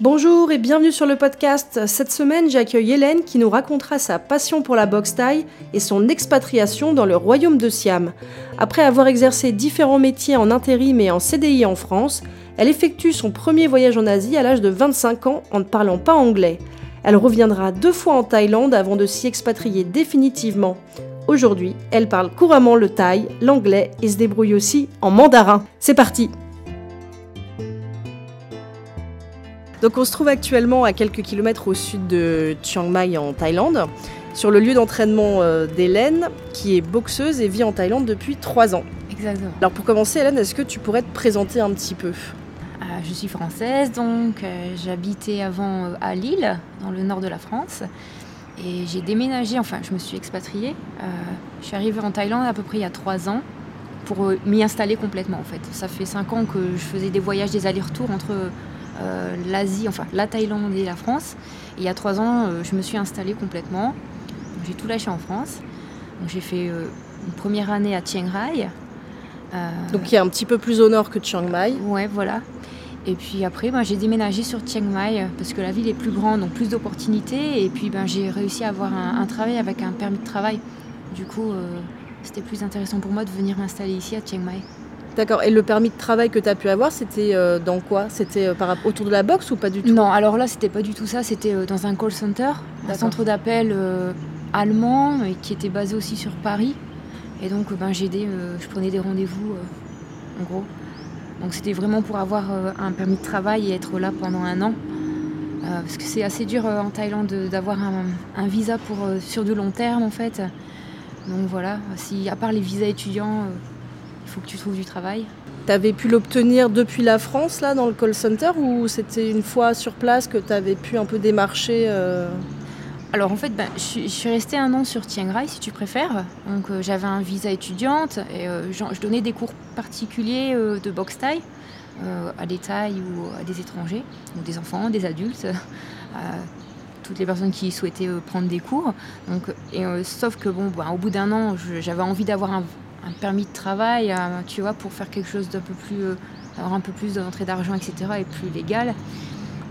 Bonjour et bienvenue sur le podcast. Cette semaine, j'accueille Hélène qui nous racontera sa passion pour la boxe thaï et son expatriation dans le royaume de Siam. Après avoir exercé différents métiers en intérim et en CDI en France, elle effectue son premier voyage en Asie à l'âge de 25 ans en ne parlant pas anglais. Elle reviendra deux fois en Thaïlande avant de s'y expatrier définitivement. Aujourd'hui, elle parle couramment le thaï, l'anglais et se débrouille aussi en mandarin. C'est parti Donc on se trouve actuellement à quelques kilomètres au sud de Chiang Mai en Thaïlande, sur le lieu d'entraînement euh, d'Hélène, qui est boxeuse et vit en Thaïlande depuis trois ans. Exactement. Alors pour commencer, Hélène, est-ce que tu pourrais te présenter un petit peu? Euh, je suis française, donc euh, j'habitais avant euh, à Lille, dans le nord de la France. Et j'ai déménagé, enfin je me suis expatriée. Je suis arrivée en Thaïlande à peu près il y a trois ans pour m'y installer complètement en fait. Ça fait cinq ans que je faisais des voyages, des allers-retours entre euh, l'Asie, enfin la Thaïlande et la France. Et il y a trois ans, euh, je me suis installée complètement. J'ai tout lâché en France. J'ai fait euh, une première année à Chiang Rai. Donc qui est un petit peu plus au nord que Chiang Mai. Ouais, voilà. Et puis après, ben, j'ai déménagé sur Chiang Mai parce que la ville est plus grande, donc plus d'opportunités. Et puis ben, j'ai réussi à avoir un, un travail avec un permis de travail. Du coup, c'était plus intéressant pour moi de venir m'installer ici à Chiang Mai. D'accord. Et le permis de travail que tu as pu avoir, c'était euh, dans quoi? C'était euh, par autour de la boxe ou pas du tout? Non, alors là, c'était pas du tout ça. C'était euh, dans un call center, un centre d'appel allemand et qui était basé aussi sur Paris. Et donc, ben, j'aidais, euh, je prenais des rendez-vous, en gros. Donc, c'était vraiment pour avoir un permis de travail et être là pendant un an. Parce que c'est assez dur en Thaïlande de- d'avoir un, un visa pour, sur du long terme, en fait. Donc voilà, si, à part les visas étudiants, il faut que tu trouves du travail. Tu avais pu l'obtenir depuis la France, là, dans le call center, ou c'était une fois sur place que tu avais pu un peu démarcher euh, Alors en fait, ben, je, suis- je suis restée un an sur Chiang Rai, si tu préfères. Donc euh, j'avais un visa étudiante et euh, je donnais des cours particuliers euh, de boxe thaï à des Thaïs ou à des étrangers, ou des enfants, des adultes, à toutes les personnes qui souhaitaient prendre des cours. Donc, et, sauf que bon, ben, au bout d'un an, j'avais envie d'avoir un, un permis de travail, euh, tu vois, pour faire quelque chose d'un peu plus, euh, avoir un peu plus d'entrée d'argent, etc. et plus légal.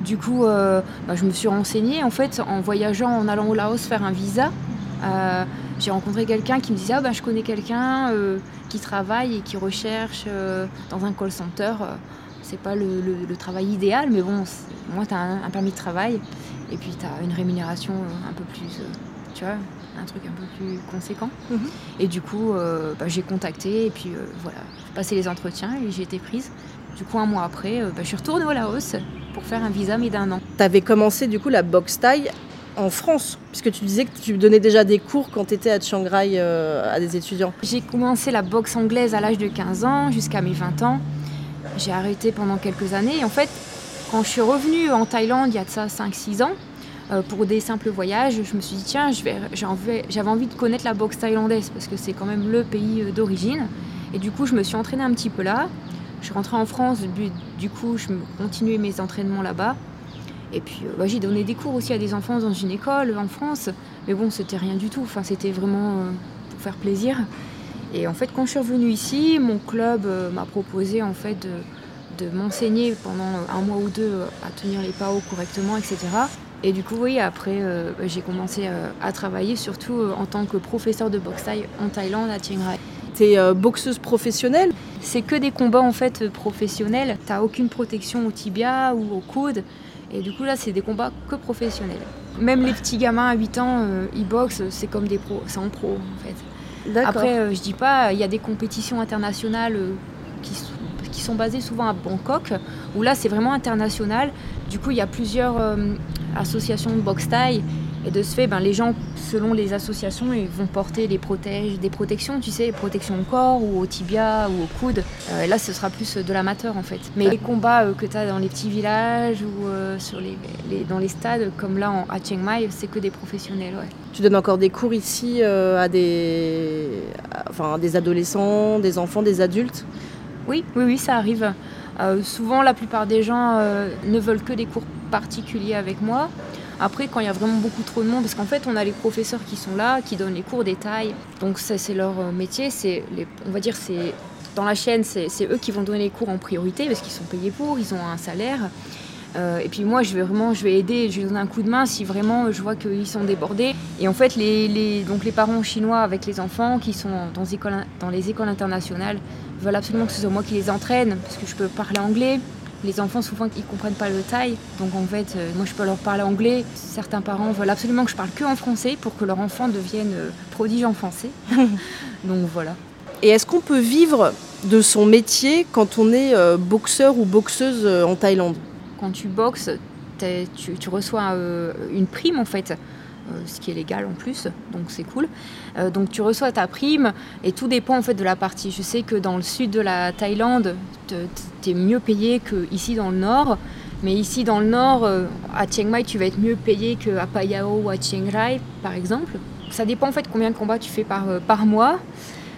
Du coup, euh, bah, je me suis renseignée en fait en voyageant, en allant au Laos faire un visa. J'ai rencontré quelqu'un qui me disait ah bah, je connais quelqu'un qui travaille et qui recherche dans un call center. C'est pas le, travail idéal, mais bon, moi tu as un, permis de travail et puis tu as une rémunération un peu plus, tu vois, un truc un peu plus conséquent. Mhm. Et du coup, euh, bah, j'ai contacté et puis euh, voilà, j'ai passé les entretiens et j'ai été prise. Du coup, un mois après, euh, bah, je suis retournée au Laos pour faire un visa, mais d'un an. Tu avais commencé du coup la boxe thaï en France, puisque tu disais que tu donnais déjà des cours quand tu étais à Chiang Rai à des étudiants. J'ai commencé la boxe anglaise à l'âge de 15 ans jusqu'à mes 20 ans. J'ai arrêté pendant quelques années. Et en fait, quand je suis revenue en Thaïlande il y a de ça 5-6 ans, pour des simples voyages, je me suis dit, tiens, j'avais envie de connaître la boxe thaïlandaise parce que c'est quand même le pays euh, d'origine. Et du coup, je me suis entraînée un petit peu là. Je suis rentrée en France, du, coup, je continuais mes entraînements là-bas. Et puis, euh, bah, j'ai donné des cours aussi à des enfants dans une école en France. Mais bon, c'était rien du tout. Enfin, c'était vraiment euh, pour faire plaisir. Et en fait, quand je suis revenue ici, mon club euh, m'a proposé en fait de, de m'enseigner pendant un mois ou deux euh, à tenir les PAO correctement, etc. Et du coup, oui, après, euh, bah, j'ai commencé euh, à travailler surtout euh, en tant que professeur de boxe thaï en Thaïlande à Chiang Rai. Tu es boxeuse professionnelle? C'est que des combats en fait professionnels. T'as aucune protection au tibia ou au coude. Et du coup là, c'est des combats que professionnels. Même les petits gamins à 8 ans, ils boxent, c'est comme des pros, c'est en pro en fait. Après, je dis pas, il y a des compétitions internationales qui, sont- qui sont basées souvent à Bangkok, où là c'est vraiment international. Du coup, il y a plusieurs euh, associations de boxe thaï. Et de ce fait, ben, les gens, selon les associations, ils vont porter les protèges, des protections, tu sais, protection au corps ou au tibia ou au coude. Euh, et là, ce sera plus de l'amateur en fait. Mais les combats euh, que tu as dans les petits villages ou euh, sur les, les- dans les stades, comme là en, à Chiang Mai, c'est que des professionnels. Ouais. Tu donnes encore des cours ici euh, à des, enfin, à des adolescents, des enfants, des adultes? Oui, oui, oui, ça arrive. Euh, souvent, la plupart des gens euh, ne veulent que des cours particuliers avec moi. Après, quand il y a vraiment beaucoup trop de monde, parce qu'en fait, on a les professeurs qui sont là, qui donnent les cours détails. Donc c'est leur euh, métier. On va dire, c'est dans la chaîne, c'est eux qui vont donner les cours en priorité parce qu'ils sont payés pour, ils ont un salaire. Euh, et puis moi, je vais vraiment, je vais aider, je vais donner un coup de main si vraiment je vois qu'ils sont débordés. Et en fait, les, donc les parents chinois avec les enfants qui sont dans, dans les écoles internationales veulent absolument que ce soit moi qui les entraîne parce que je peux parler anglais. Les enfants, souvent, ils comprennent pas le thaï. Donc, en fait, euh, moi, je peux leur parler anglais. Certains parents veulent absolument que je parle que en français pour que leur enfant devienne euh, prodige en français. donc, voilà. Et est-ce qu'on peut vivre de son métier quand on est boxeur ou boxeuse en Thaïlande? Quand tu boxes, tu, reçois euh, une prime en fait. Euh, ce qui est légal en plus, donc c'est cool. Euh, donc tu reçois ta prime et tout dépend en fait de la partie. Je sais que dans le sud de la Thaïlande, tu es mieux payé qu'ici dans le nord, mais ici dans le nord, à Chiang Mai, tu vas être mieux payé qu'à Payao ou à Chiang Rai par exemple. Ça dépend en fait combien de combats tu fais par, mois.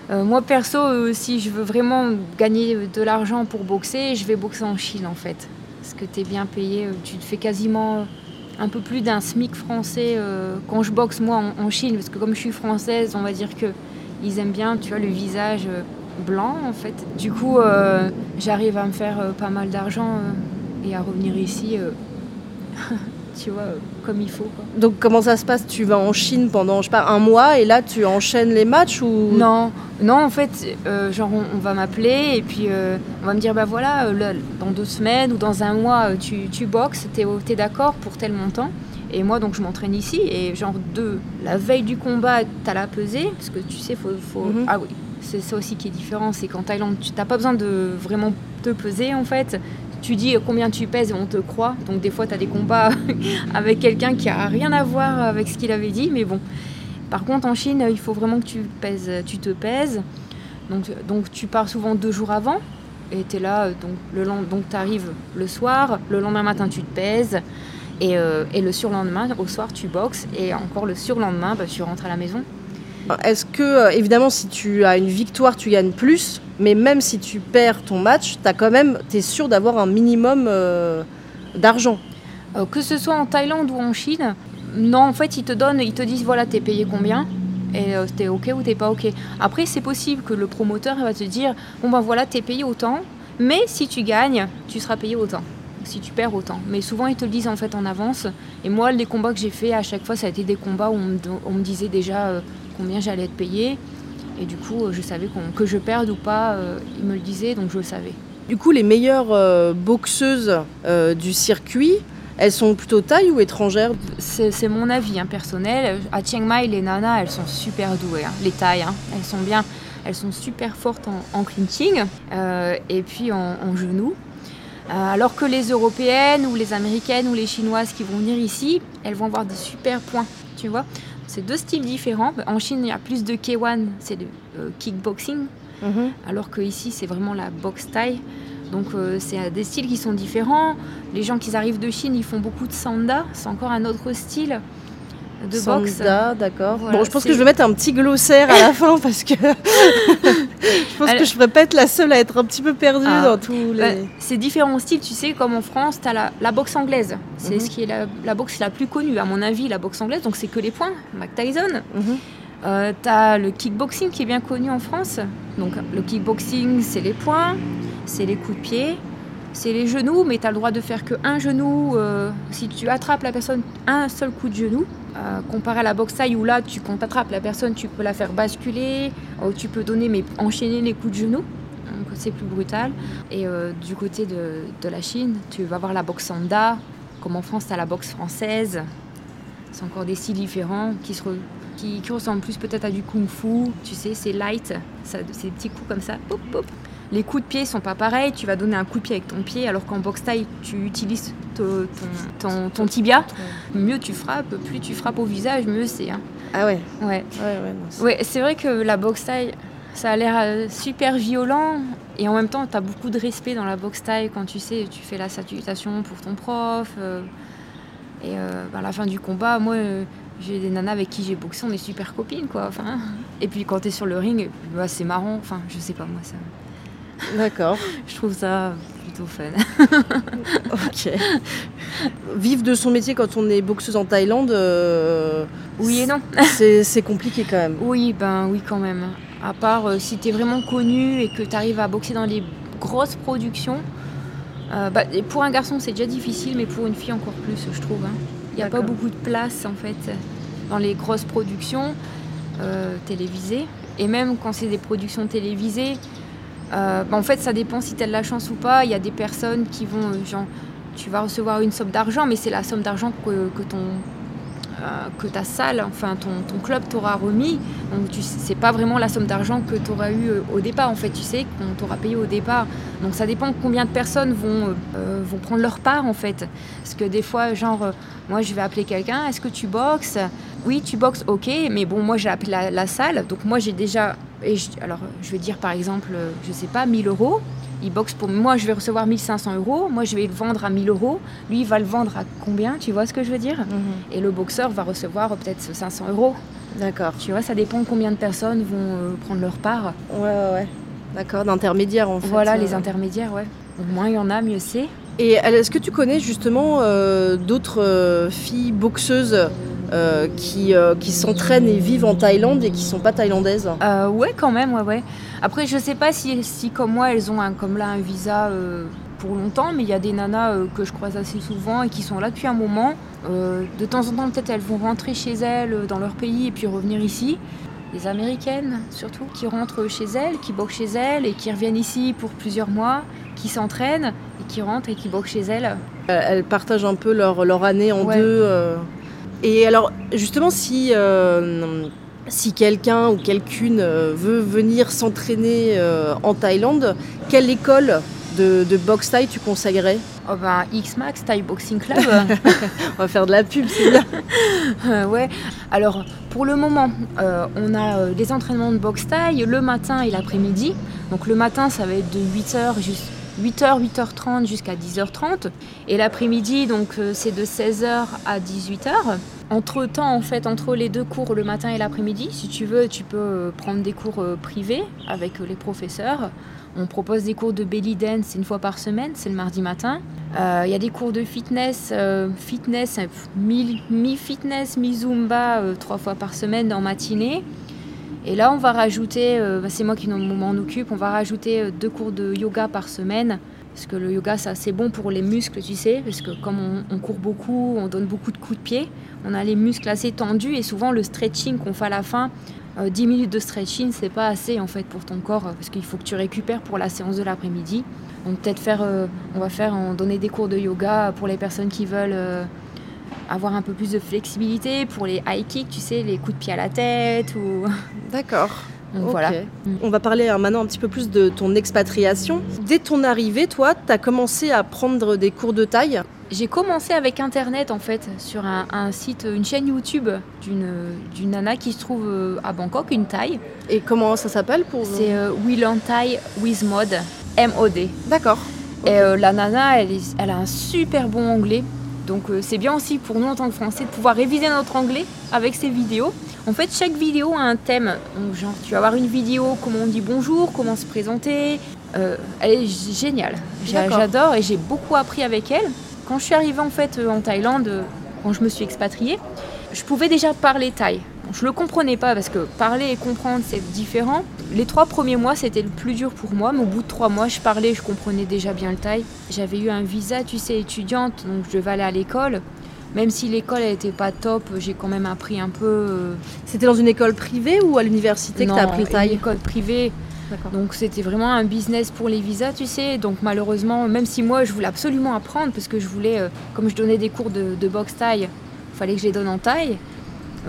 moi perso, si je veux vraiment gagner de l'argent pour boxer, je vais boxer en Chine en fait que tu es bien payé. Euh, tu te fais quasiment un peu plus d'un SMIC français euh, quand je boxe moi en, Chine, parce que comme je suis française, on va dire que ils aiment bien, tu vois, le visage euh, blanc en fait. Du coup, j'arrive à me faire pas mal d'argent et à revenir ici. tu vois, comme il faut. Donc comment ça se passe? Tu vas en Chine pendant, je sais pas, un mois et là tu enchaînes les matchs ou? Non, non, en fait, euh, genre on, va m'appeler et puis euh, on va me dire, bah voilà, euh, dans deux semaines ou dans un mois, tu, tu boxes, t'es es, d'accord pour tel montant. Et moi, donc, je m'entraîne ici. Et genre, de la veille du combat, t'as la pesée. Parce que tu sais, faut. faut... Mhm. Ah oui, c'est ça aussi qui est différent. C'est qu'en Thaïlande, tu n'as pas besoin de vraiment te peser, en fait tu dis combien tu pèses et on te croit. Donc des fois, tu as des combats avec quelqu'un qui a rien à voir avec ce qu'il avait dit, mais bon. Par contre, en Chine, il faut vraiment que tu, pèses, tu te pèses. Donc, tu pars souvent deux jours avant et tu es là, donc, le, donc tu arrives le soir, le lendemain matin, tu te pèses. Et, euh, et le surlendemain, au soir, tu boxes. Et encore le surlendemain, bah, tu rentres à la maison. Est-ce que, euh, évidemment, si tu as une victoire, tu gagnes plus, mais même si tu perds ton match, tu quand même, es sûr d'avoir un minimum euh, d'argent euh, Que ce soit en Thaïlande ou en Chine, non, en fait, ils te donnent, ils te disent voilà, t'es payé combien et t'es ok ou t'es pas ok. Après, c'est possible que le promoteur va te dire bon ben voilà, t'es payé autant, mais si tu gagnes, tu seras payé autant. Si tu perds autant. Mais souvent, ils te le disent en fait en avance. Et moi, les combats que j'ai fait à chaque fois, ça a été des combats où on me, disait déjà combien j'allais être payé. Et du coup, je savais que je perde ou pas, euh, il me le disait, donc je le savais. Du coup, les meilleures euh, boxeuses euh, du circuit, elles sont plutôt thaï ou étrangères? C'est mon avis hein, personnel. À Chiang Mai, les nanas, elles sont super douées. Hein. Les thaïs, hein. elles sont bien, elles sont super fortes en, clinching et puis en, en genoux. alors que les européennes ou les américaines ou les chinoises qui vont venir ici, elles vont avoir des super points, tu vois. C'est deux styles différents. En Chine, il y a plus de K1, c'est de euh, kickboxing, mhm. alors qu'ici, c'est vraiment la boxe thaï. Donc, euh, c'est des styles qui sont différents. Les gens qui arrivent de Chine, ils font beaucoup de sanda, c'est encore un autre style de boxe. d'accord. bon, je pense que je vais mettre un petit glossaire à la fin parce que je pense que je pourrais pas être la seule à être un petit peu perdue ah. dans tous les. Bah, c'est différents styles, tu sais, comme en France, tu as la, boxe anglaise. C'est mhm. ce qui est la, boxe la plus connue, à mon avis, la boxe anglaise. Donc c'est que les points, Mac Tyson. Mhm. Euh, tu as le kickboxing qui est bien connu en France. Donc le kickboxing, c'est les points, c'est les coups de pied, c'est les genoux, mais tu as le droit de faire qu'un genou. Euh, si tu attrapes la personne, un seul coup de genou. Euh, comparé à la boxe taille où là, tu, quand tu attrapes la personne, tu peux la faire basculer, ou tu peux donner, mais enchaîner les coups de genoux. Donc c'est plus brutal. Et euh, du côté de, la Chine, tu vas voir la boxe sanda. Comme en France, tu as la boxe française. C'est encore des styles différents qui, se ressemblent plus peut-être à du kung-fu. Tu sais, c'est light. C'est des petits coups comme ça. Les coups de pied sont pas pareils. Tu vas donner un coup de pied avec ton pied, alors qu'en boxe taille, tu utilises ton, ton, tibia. Mieux tu frappes, plus tu frappes au visage, mieux c'est. Hein. Ah ouais Ouais. Ouais, c'est vrai que la boxe taille, ça a l'air euh, super violent. Et en même temps, tu as beaucoup de respect dans la boxe taille quand tu sais, tu fais la salutation pour ton prof. Euh, et euh, bah, à la fin du combat, moi, j'ai des nanas avec qui j'ai boxé, on est super copines, quoi. Enfin, et puis quand tu es sur le ring, bah, c'est marrant. Enfin, je sais pas, moi, ça. D'accord. je trouve ça plutôt fun. ok. Vivre de son métier quand on est boxeuse en Thaïlande. Euh, oui et non. c'est compliqué quand même. Oui, ben oui, quand même. À part euh, si tu es vraiment connu et que tu arrives à boxer dans les grosses productions. Euh, bah, pour un garçon, c'est déjà difficile, mais pour une fille, encore plus, je trouve. hein. Il n'y a pas beaucoup de place, en fait, dans les grosses productions télévisées. Et même quand c'est des productions télévisées, euh, bah, en fait, ça dépend si tu as de la chance ou pas. Il y a des personnes qui vont, euh, genre, tu vas recevoir une somme d'argent, mais c'est la somme d'argent que, que ton euh, que ta salle, enfin ton, club t'aura remis. Donc tu c'est pas vraiment la somme d'argent que tu auras eu euh, au départ. En fait, tu sais qu'on t'aura payé au départ. Donc ça dépend combien de personnes vont, euh, vont prendre leur part en fait. Parce que des fois, genre, moi je vais appeler quelqu'un, est-ce que tu boxes? Oui, tu boxes, ok, mais bon, moi j'ai appelé la, salle, donc moi j'ai déjà. Et alors je vais dire par exemple, je sais pas, 1000 euros. Il boxe pour moi, je vais recevoir 1500 euros. Moi, je vais le vendre à 1000 euros. Lui, il va le vendre à combien Tu vois ce que je veux dire? Et le boxeur va recevoir peut-être 500 euros. D'accord. Tu vois, ça dépend combien de personnes vont euh, prendre leur part. Ouais, ouais, ouais. D'accord, d'intermédiaire en fait. Voilà, euh. les intermédiaires, ouais. Donc, moins il y en a, mieux c'est. Et est-ce que tu connais justement euh, d'autres euh, filles boxeuses euh, qui, euh, qui s'entraînent et vivent en Thaïlande et qui sont pas thaïlandaises Euh, ouais, quand même, ouais, ouais. Après, je sais pas si, si comme moi, elles ont un, comme là un visa euh, pour longtemps, mais il y a des nanas que je croise assez souvent et qui sont là depuis un moment. De temps en temps, peut-être elles vont rentrer chez elles dans leur pays et puis revenir ici. Les américaines, surtout, qui rentrent chez elles, qui boxent chez elles et qui reviennent ici pour plusieurs mois, qui s'entraînent et qui rentrent et qui boxent chez elles. Elles partagent un peu leur, leur année en Ouais. deux. Et alors, justement, si, euh, si quelqu'un ou quelqu'une euh, veut venir s'entraîner euh, en Thaïlande, quelle école de, de boxe thaï tu conseillerais? Oh ben, X-Max, Thai Boxing Club. On va faire de la pub, c'est bien. Euh, ouais. Alors, pour le moment, on a des entraînements de boxe taille le matin et l'après-midi. Donc, le matin, ça va être de 8h, 8h, 8h30 jusqu'à 10h30. Et l'après-midi, donc, euh, c'est de 16h à 18h. Entre temps, en fait, entre les deux cours, le matin et l'après-midi, si tu veux, tu peux euh, prendre des cours euh, privés avec les professeurs. On propose des cours de belly dance une fois par semaine, c'est le mardi matin. Il y a des cours de fitness, fitness, mi- mi-fitness, mi-zumba, trois fois par semaine en matinée. Et là, on va rajouter, euh, bah, c'est moi qui m'en occupe, on va rajouter euh, deux cours de yoga par semaine. Parce que le yoga, c'est assez bon pour les muscles, tu sais, parce que comme on, court beaucoup, on donne beaucoup de coups de pied, on a les muscles assez tendus et souvent le stretching qu'on fait à la fin, euh, 10 minutes de stretching, c'est pas assez en fait pour ton corps, parce qu'il faut que tu récupères pour la séance de l'après-midi. Donc peut-être faire, euh, on va faire, donner des cours de yoga pour les personnes qui veulent avoir un peu plus de flexibilité, pour les high kicks, tu sais, les coups de pied à la tête ou D'accord. voilà. On va parler euh, maintenant un petit peu plus de ton expatriation. Dès ton arrivée, toi, tu as commencé à prendre des cours de taille? J'ai commencé avec internet en fait sur un, un site, une chaîne YouTube d'une d'une nana qui se trouve euh, à Bangkok, une Thaï. Et comment ça s'appelle pour C'est euh, We Learn Thai with Mod, M-O-D. D'accord. Et euh, la nana, elle, elle a un super bon anglais. Donc euh, c'est bien aussi pour nous en tant que Français de pouvoir réviser notre anglais avec ses vidéos. En fait, chaque vidéo a un thème. Donc, genre, tu vas avoir une vidéo comment on dit bonjour, comment se présenter. Euh, elle est géniale. J'adore et j'ai beaucoup appris avec elle. Quand je suis arrivée en fait euh, en Thaïlande, quand je me suis expatriée, je pouvais déjà parler thaï. Je le comprenais pas parce que parler et comprendre c'est différent. Les trois premiers mois c'était le plus dur pour moi, mais au bout de trois mois je parlais, je comprenais déjà bien le thaï. J'avais eu un visa, tu sais, étudiante, donc je devais aller à l'école. Même si l'école elle était pas top, j'ai quand même appris un peu. euh, C'était dans une école privée ou à l'université que tu as appris le une taille école privée. Donc c'était vraiment un business pour les visas, tu sais. Donc malheureusement, même si moi je voulais absolument apprendre, parce que je voulais, euh, comme je donnais des cours de, de boxe taille, fallait que je les donne en taille.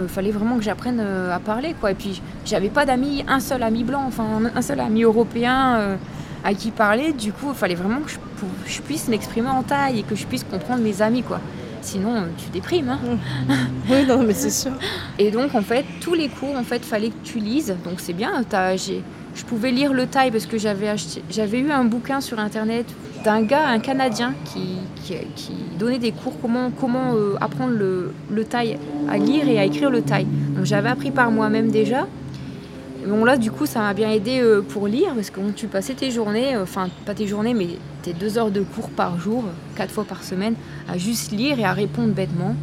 Il fallait vraiment que j'apprenne euh, à parler, quoi. Et puis j'avais pas d'amis, un seul ami blanc, enfin un seul ami européen euh, à qui parler. Du coup, il fallait vraiment que je, je puisse m'exprimer en taille et que je puisse comprendre mes amis, quoi. Sinon, euh, tu déprimes. Hein. Oui, non, mais c'est sûr. Et donc en fait, tous les cours, en fait, fallait que tu lises. Donc c'est bien. t'as- j'ai- je pouvais lire le thaï parce que j'avais acheté, j'avais eu un bouquin sur internet d'un gars, un Canadien, qui, donnait des cours comment comment euh, apprendre le, le thaï à lire et à écrire le thaï. Donc j'avais appris par moi-même déjà. Bon là du coup ça m'a bien aidé euh, pour lire parce que tu passais tes journées, euh, enfin pas tes journées mais tes deux heures de cours par jour, quatre fois par semaine, à juste lire et à répondre bêtement.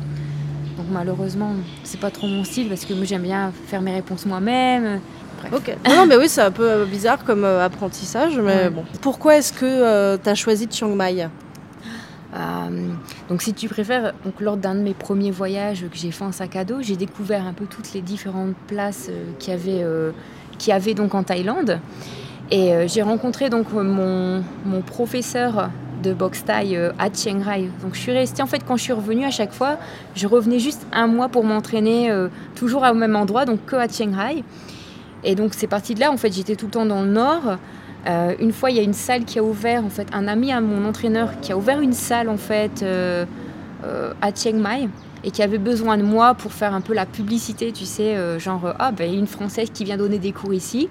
Donc malheureusement, c'est pas trop mon style parce que moi j'aime bien faire mes réponses moi-même, Ok. Non, mais oui, c'est un peu bizarre comme apprentissage, mais bon. Pourquoi est-ce que tu as choisi Chiang Mai? Donc si tu préfères, donc, lors d'un de mes premiers voyages que j'ai fait en sac à dos, j'ai découvert un peu toutes les différentes places qu'il y avait, donc en Thaïlande. Et j'ai rencontré donc mon, mon professeur de boxe thaï euh, à Chiang Rai. Donc je suis restée, en fait, quand je suis revenue à chaque fois, je revenais juste un mois pour m'entraîner, euh, toujours au même endroit, donc que à Chiang Rai. Et donc c'est parti de là, en fait, j'étais tout le temps dans le nord. Euh, une fois, il y a une salle qui a ouvert, en fait, un ami à mon entraîneur qui a ouvert une salle, en fait, à Chiang Mai et qui avait besoin de moi pour faire un peu la publicité, tu sais, genre, ah, ben, une Française qui vient donner des cours ici.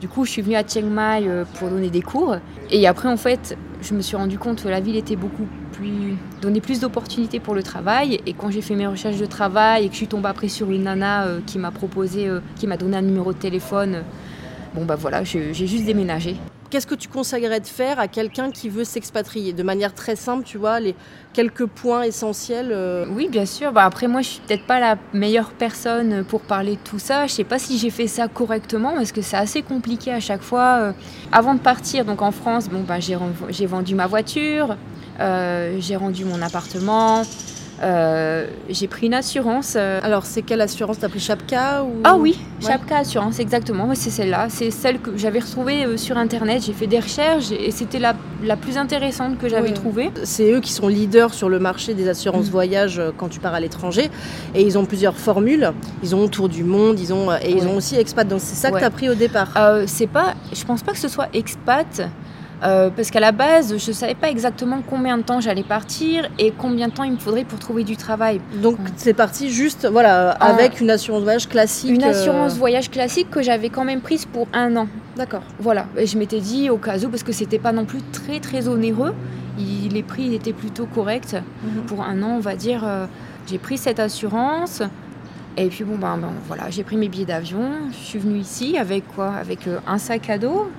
Du coup, je suis venue à Chiang Mai euh, pour donner des cours. Et après, en fait, je me suis rendu compte que la ville était beaucoup plus. donnait plus d'opportunités pour le travail. Et quand j'ai fait mes recherches de travail et que je suis tombée après sur une nana euh, qui m'a proposé, euh, qui m'a donné un numéro de téléphone, bon, bah voilà, j'ai juste déménagé. Qu'est-ce que tu conseillerais de faire à quelqu'un qui veut s'expatrier? De manière très simple, tu vois, les quelques points essentiels euh. Oui, bien sûr. Bah, après, moi, je suis peut-être pas la meilleure personne pour parler de tout ça. Je sais pas si j'ai fait ça correctement parce que c'est assez compliqué à chaque fois. Euh. Avant de partir, donc en France, bon, bah, j'ai vendu ma voiture, euh, j'ai rendu mon appartement. Euh, j'ai pris une assurance. Euh, Alors, c'est quelle assurance? T'as pris Chapka ou... Ah oui, Chapka Assurance, exactement. c'est celle-là. C'est celle que j'avais retrouvée euh, sur Internet. J'ai fait des recherches et c'était la, la plus intéressante que j'avais trouvée. C'est eux qui sont leaders sur le marché des assurances mm. voyage quand tu pars à l'étranger. Et ils ont plusieurs formules. Ils ont Tour du Monde, ils ont, et ils ont aussi Expat. Donc, c'est ça que tu as pris au départ? C'est pas... Je pense pas que ce soit Expat. Euh, parce qu'à la base, je ne savais pas exactement combien de temps j'allais partir et combien de temps il me faudrait pour trouver du travail. Donc c'est parti juste voilà, avec une assurance voyage classique Une euh, assurance voyage classique que j'avais quand même prise pour un an. D'accord. Voilà, et je m'étais dit au cas où, parce que c'était pas non plus très très onéreux, les prix étaient plutôt corrects. Mhm. Pour un an, on va dire, euh, j'ai pris cette assurance. Et puis bon ben, ben, voilà, j'ai pris mes billets d'avion, je suis venue ici avec quoi? Avec un sac à dos,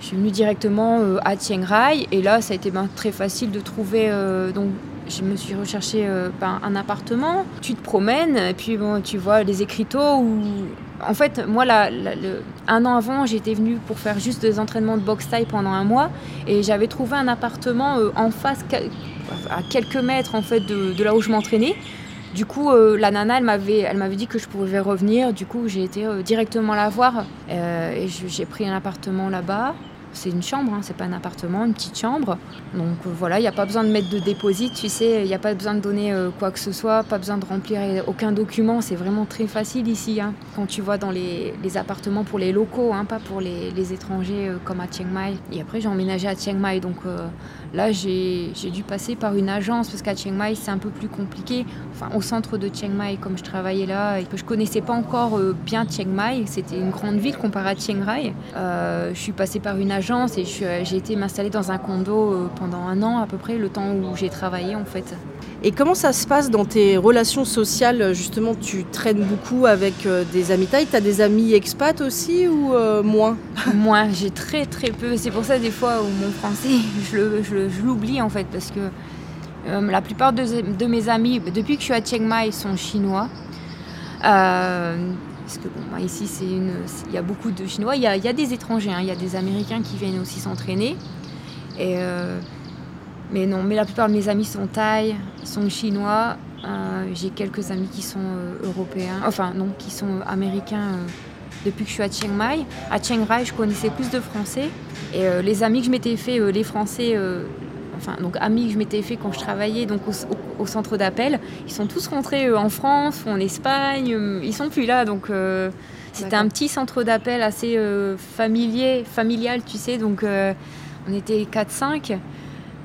je suis venue directement euh, à Chiang Rai et là, ça a été ben, très facile de trouver. Euh, donc, je me suis recherché euh, ben, un appartement. Tu te promènes et puis tu vois les écriteaux. En fait, moi, un an avant, j'étais venue pour faire juste des entraînements de boxe taille pendant un mois et j'avais trouvé un appartement en face, à quelques mètres en fait de, là où je m'entraînais. Du coup, la nana, elle m'avait, elle m'avait dit que je pouvais revenir. Du coup, j'ai été directement la voir et j'ai pris un appartement là-bas c'est une chambre, hein, c'est pas un appartement, une petite chambre. Donc euh, voilà, il n'y a pas besoin de mettre de dépôt, tu sais, il n'y a pas besoin de donner euh, quoi que ce soit, pas besoin de remplir aucun document, c'est vraiment très facile ici. Hein. Quand tu vois dans les, appartements pour les locaux, hein, pas pour les, étrangers euh, comme à Chiang Mai. Et après j'ai emménagé à Chiang Mai, donc là j'ai dû passer par une agence parce qu'à Chiang Mai c'est un peu plus compliqué. Enfin au centre de Chiang Mai, comme je travaillais là et que je connaissais pas encore bien Chiang Mai, c'était une grande ville comparée à Chiang Rai. je suis passée par une agence et j'ai été m'installer dans un condo euh, pendant un an à peu près, le temps où j'ai travaillé en fait. Et comment ça se passe dans tes relations sociales Justement, tu traînes beaucoup avec euh, des amis taille? Tu as des amis expats aussi ou euh, moins? Moins, j'ai très très peu. C'est pour ça des fois où mon français, je l'oublie en fait parce que la plupart de, mes amis, depuis que je suis à Chiang Mai, sont chinois. Parce que bon, bah, ici, c'est une, il y a beaucoup de Chinois. Il y a, des étrangers, hein. il y a des Américains qui viennent aussi s'entraîner. Euh, mais non, mais la plupart de mes amis sont thaïs, sont chinois. Euh, j'ai quelques amis qui sont euh, européens, enfin non, qui sont américains depuis que je suis à Chiang Mai. À Chiang Rai, je connaissais plus de Français. Et les amis que je m'étais fait, les Français, enfin donc amis que je m'étais fait quand je travaillais donc au, centre d'appel, ils sont tous rentrés euh, en France ou en Espagne, euh, ils sont plus là donc euh, c'était un petit centre d'appel assez familier, familial, tu sais, donc on était 4-5.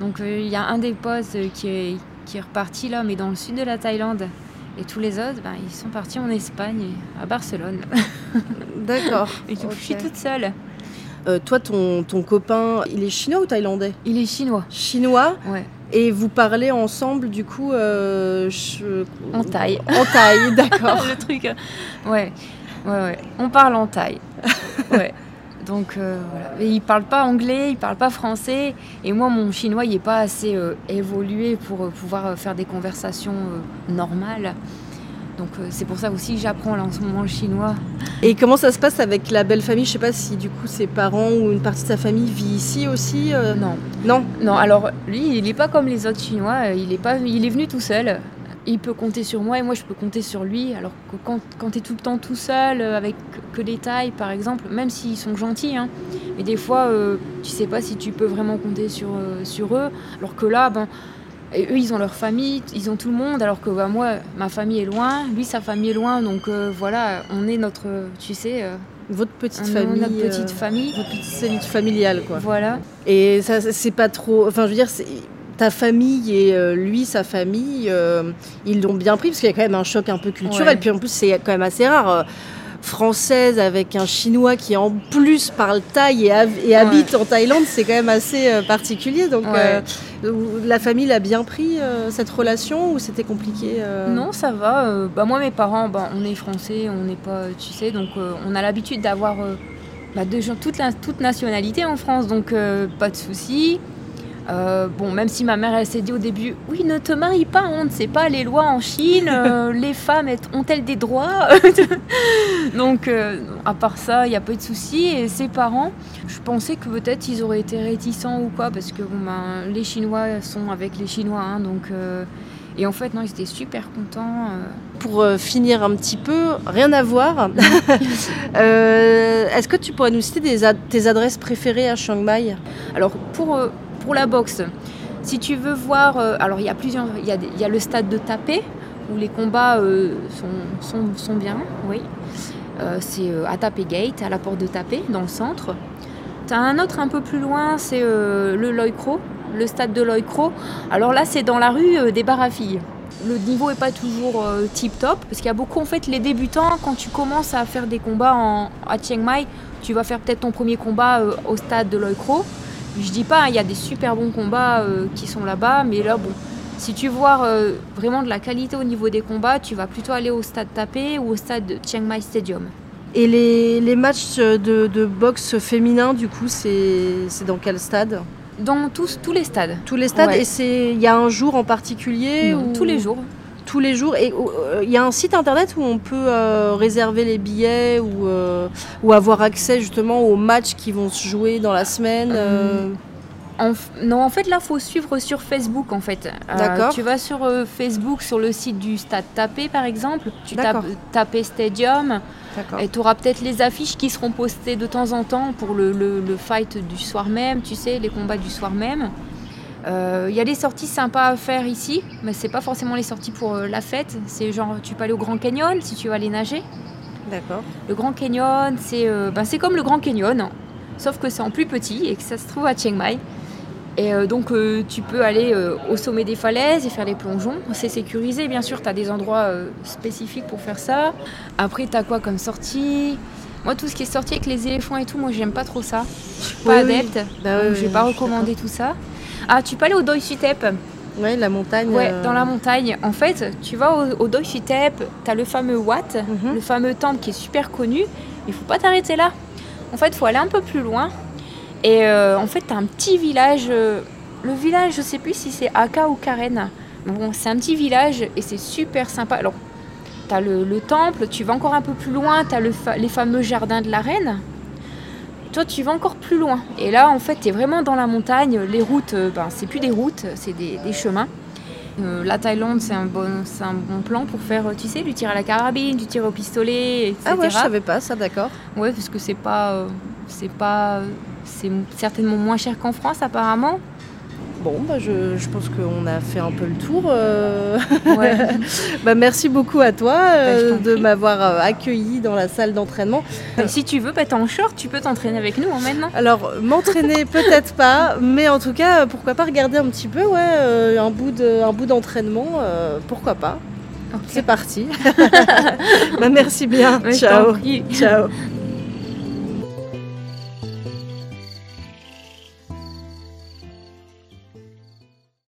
Donc il y a un des postes qui est, qui est reparti là, mais dans le sud de la Thaïlande. Et tous les autres, ben, ils sont partis en Espagne, à Barcelone. D'accord. et je suis toute seule. Euh, toi, ton, ton copain, il est chinois ou thaïlandais Il est chinois. Chinois Ouais. Et vous parlez ensemble, du coup euh, En taille. En taille, d'accord. Le truc. Euh, ouais. ouais, ouais. On parle en taille. ouais. Donc voilà. il parle pas anglais, il parle pas français. Et moi, mon chinois, il n'est pas assez évolué pour pouvoir faire des conversations normales. Donc euh, c'est pour ça aussi que j'apprends là en ce moment le chinois. Et comment ça se passe avec la belle famille? Je sais pas si du coup ses parents ou une partie de sa famille vit ici aussi. euh, Non. Non? Non, alors lui, il n'est pas comme les autres Chinois, euh, il est, pas, il est venu tout seul. Il peut compter sur moi et moi je peux compter sur lui. Alors que quand, quand tu es tout le temps tout seul, avec que les tailles par exemple, même s'ils sont gentils, hein, mais des fois euh, tu sais pas si tu peux vraiment compter sur, euh, sur eux. Alors que là, ben, et eux ils ont leur famille, ils ont tout le monde, alors que bah, moi, ma famille est loin, lui sa famille est loin, donc euh, voilà, on est notre, tu sais, euh, Votre petite famille. notre petite euh, famille. votre petite cellule familiale quoi. Voilà. Et ça c'est pas trop. Enfin je veux dire c'est. Ta famille et euh, lui, sa famille, euh, ils l'ont bien pris parce qu'il y a quand même un choc un peu culturel. Ouais. Puis en plus, c'est quand même assez rare. Française avec un chinois qui en plus parle thaï et, hab- et habite en Thaïlande, c'est quand même assez euh, particulier. Donc Ouais. euh, la famille l'a bien pris euh, cette relation ou c'était compliqué Non, ça va. bah, moi, mes parents, bah, on est français, on n'est pas, tu sais, donc on a l'habitude d'avoir bah, de gens, toute, la, toute nationalité en France, donc pas de soucis. Euh, bon, même si ma mère, elle s'est dit au début, oui, ne te marie pas, on ne sait pas les lois en Chine, euh, les femmes elles- ont-elles des droits Donc, euh, à part ça, il n'y a pas de soucis. Et ses parents, je pensais que peut-être ils auraient été réticents ou quoi, parce que bon, ben, les Chinois sont avec les Chinois, hein, donc. et en fait, non, ils étaient super contents. Pour euh, finir un petit peu, rien à voir. Euh, Est-ce que tu pourrais nous citer des ad- tes adresses préférées à Chiang Mai? Alors, pour, euh, pour la boxe, si tu veux voir. euh, alors, il y a plusieurs. Il y le stade de Tapé, où les combats euh, sont, sont, sont bien, oui. Euh, c'est à Tapé Gate, à la porte de Tapé, dans le centre. Tu as un autre un peu plus loin, c'est le Loy Cro, le stade de Loy Cro. Alors là, c'est dans la rue des bars à filles. Le niveau est pas toujours tip top parce qu'il y a beaucoup en fait les débutants quand tu commences à faire des combats à Chiang Mai, tu vas faire peut-être ton premier combat au stade de Loy Cro. Je dis pas, hein, il y a des super bons combats euh, qui sont là-bas, mais là bon, si tu veux voir euh, vraiment de la qualité au niveau des combats, tu vas plutôt aller au stade Tapé ou au stade de Chiang Mai Stadium. Et les, les matchs de, de boxe féminin, du coup, c'est dans quel stade? Dans tous, tous les stades. Tous les stades Ouais. Et il y a un jour en particulier Non, ou- Tous les jours. Tous les jours. Et euh, il y a un site internet où on peut euh, réserver les billets ou, euh, ou avoir accès justement aux matchs qui vont se jouer dans la semaine. euh, En f- non, en fait, là, faut suivre sur Facebook, en fait. Euh, D'accord. Tu vas sur euh, Facebook, sur le site du Stade Tapé, par exemple. Tu tapes. Tapé Stadium D'accord. et tu auras peut-être les affiches qui seront postées de temps en temps pour le, le- le fight du soir même, tu sais, les combats du soir même. Euh, Il y a des sorties sympas à faire ici, mais c'est pas forcément les sorties pour euh, la fête. C'est genre, tu peux aller au Grand Canyon si tu veux aller nager. D'accord. Le Grand Canyon, c'est euh, ben, c'est comme le Grand Canyon, sauf que c'est en plus petit et que ça se trouve à Chiang Mai. Et euh, donc euh, tu peux aller euh, au sommet des falaises et faire des plongeons. C'est sécurisé, bien sûr, tu as des endroits euh, spécifiques pour faire ça. Après, tu as quoi comme sortie? Moi, tout ce qui est sorti avec les éléphants et tout, moi, j'aime pas trop ça. Je suis pas Oui, oui. adepte, Bah donc ouais, je vais pas recommander tout ça. Ah, tu peux aller au Doi Sutep. Ouais, la montagne. Ouais, euh, dans la montagne. En fait, tu vas au, au Doi Sutep, tu as le fameux Wat, Mhm. le fameux temple qui est super connu. Il faut pas t'arrêter là. En fait, il faut aller un peu plus loin. Et euh, en fait, tu as un petit village. euh, le village, je sais plus si c'est Aka ou Karen. Bon, c'est un petit village et c'est super sympa. Alors, tu as le, le temple, tu vas encore un peu plus loin, tu as les fameux jardins de la reine. Toi, tu vas encore plus loin. Et là, en fait, tu es vraiment dans la montagne. Les routes, euh, ben, c'est plus des routes, c'est des, des chemins. Euh, la Thaïlande, c'est un, bon, c'est un bon plan pour faire, euh, tu sais, du tir à la carabine, du tir au pistolet, etc. Ah ouais, je savais pas ça, d'accord. Ouais, parce que c'est pas, euh, c'est pas, c'est certainement moins cher qu'en France apparemment. Bon, bah je, je pense qu'on a fait un peu le tour. euh. Ouais. bah, merci beaucoup à toi euh, Bah, t'en de m'avoir euh, accueilli dans la salle d'entraînement. Et si tu veux, bah, t'es en short, tu peux t'entraîner avec nous hein, maintenant. Alors, m'entraîner peut-être pas, mais en tout cas, euh, pourquoi pas regarder un petit peu, ouais, euh, un bout de- un bout d'entraînement, euh, pourquoi pas. C'est parti. bah, merci bien. Ouais, Ciao. Ciao.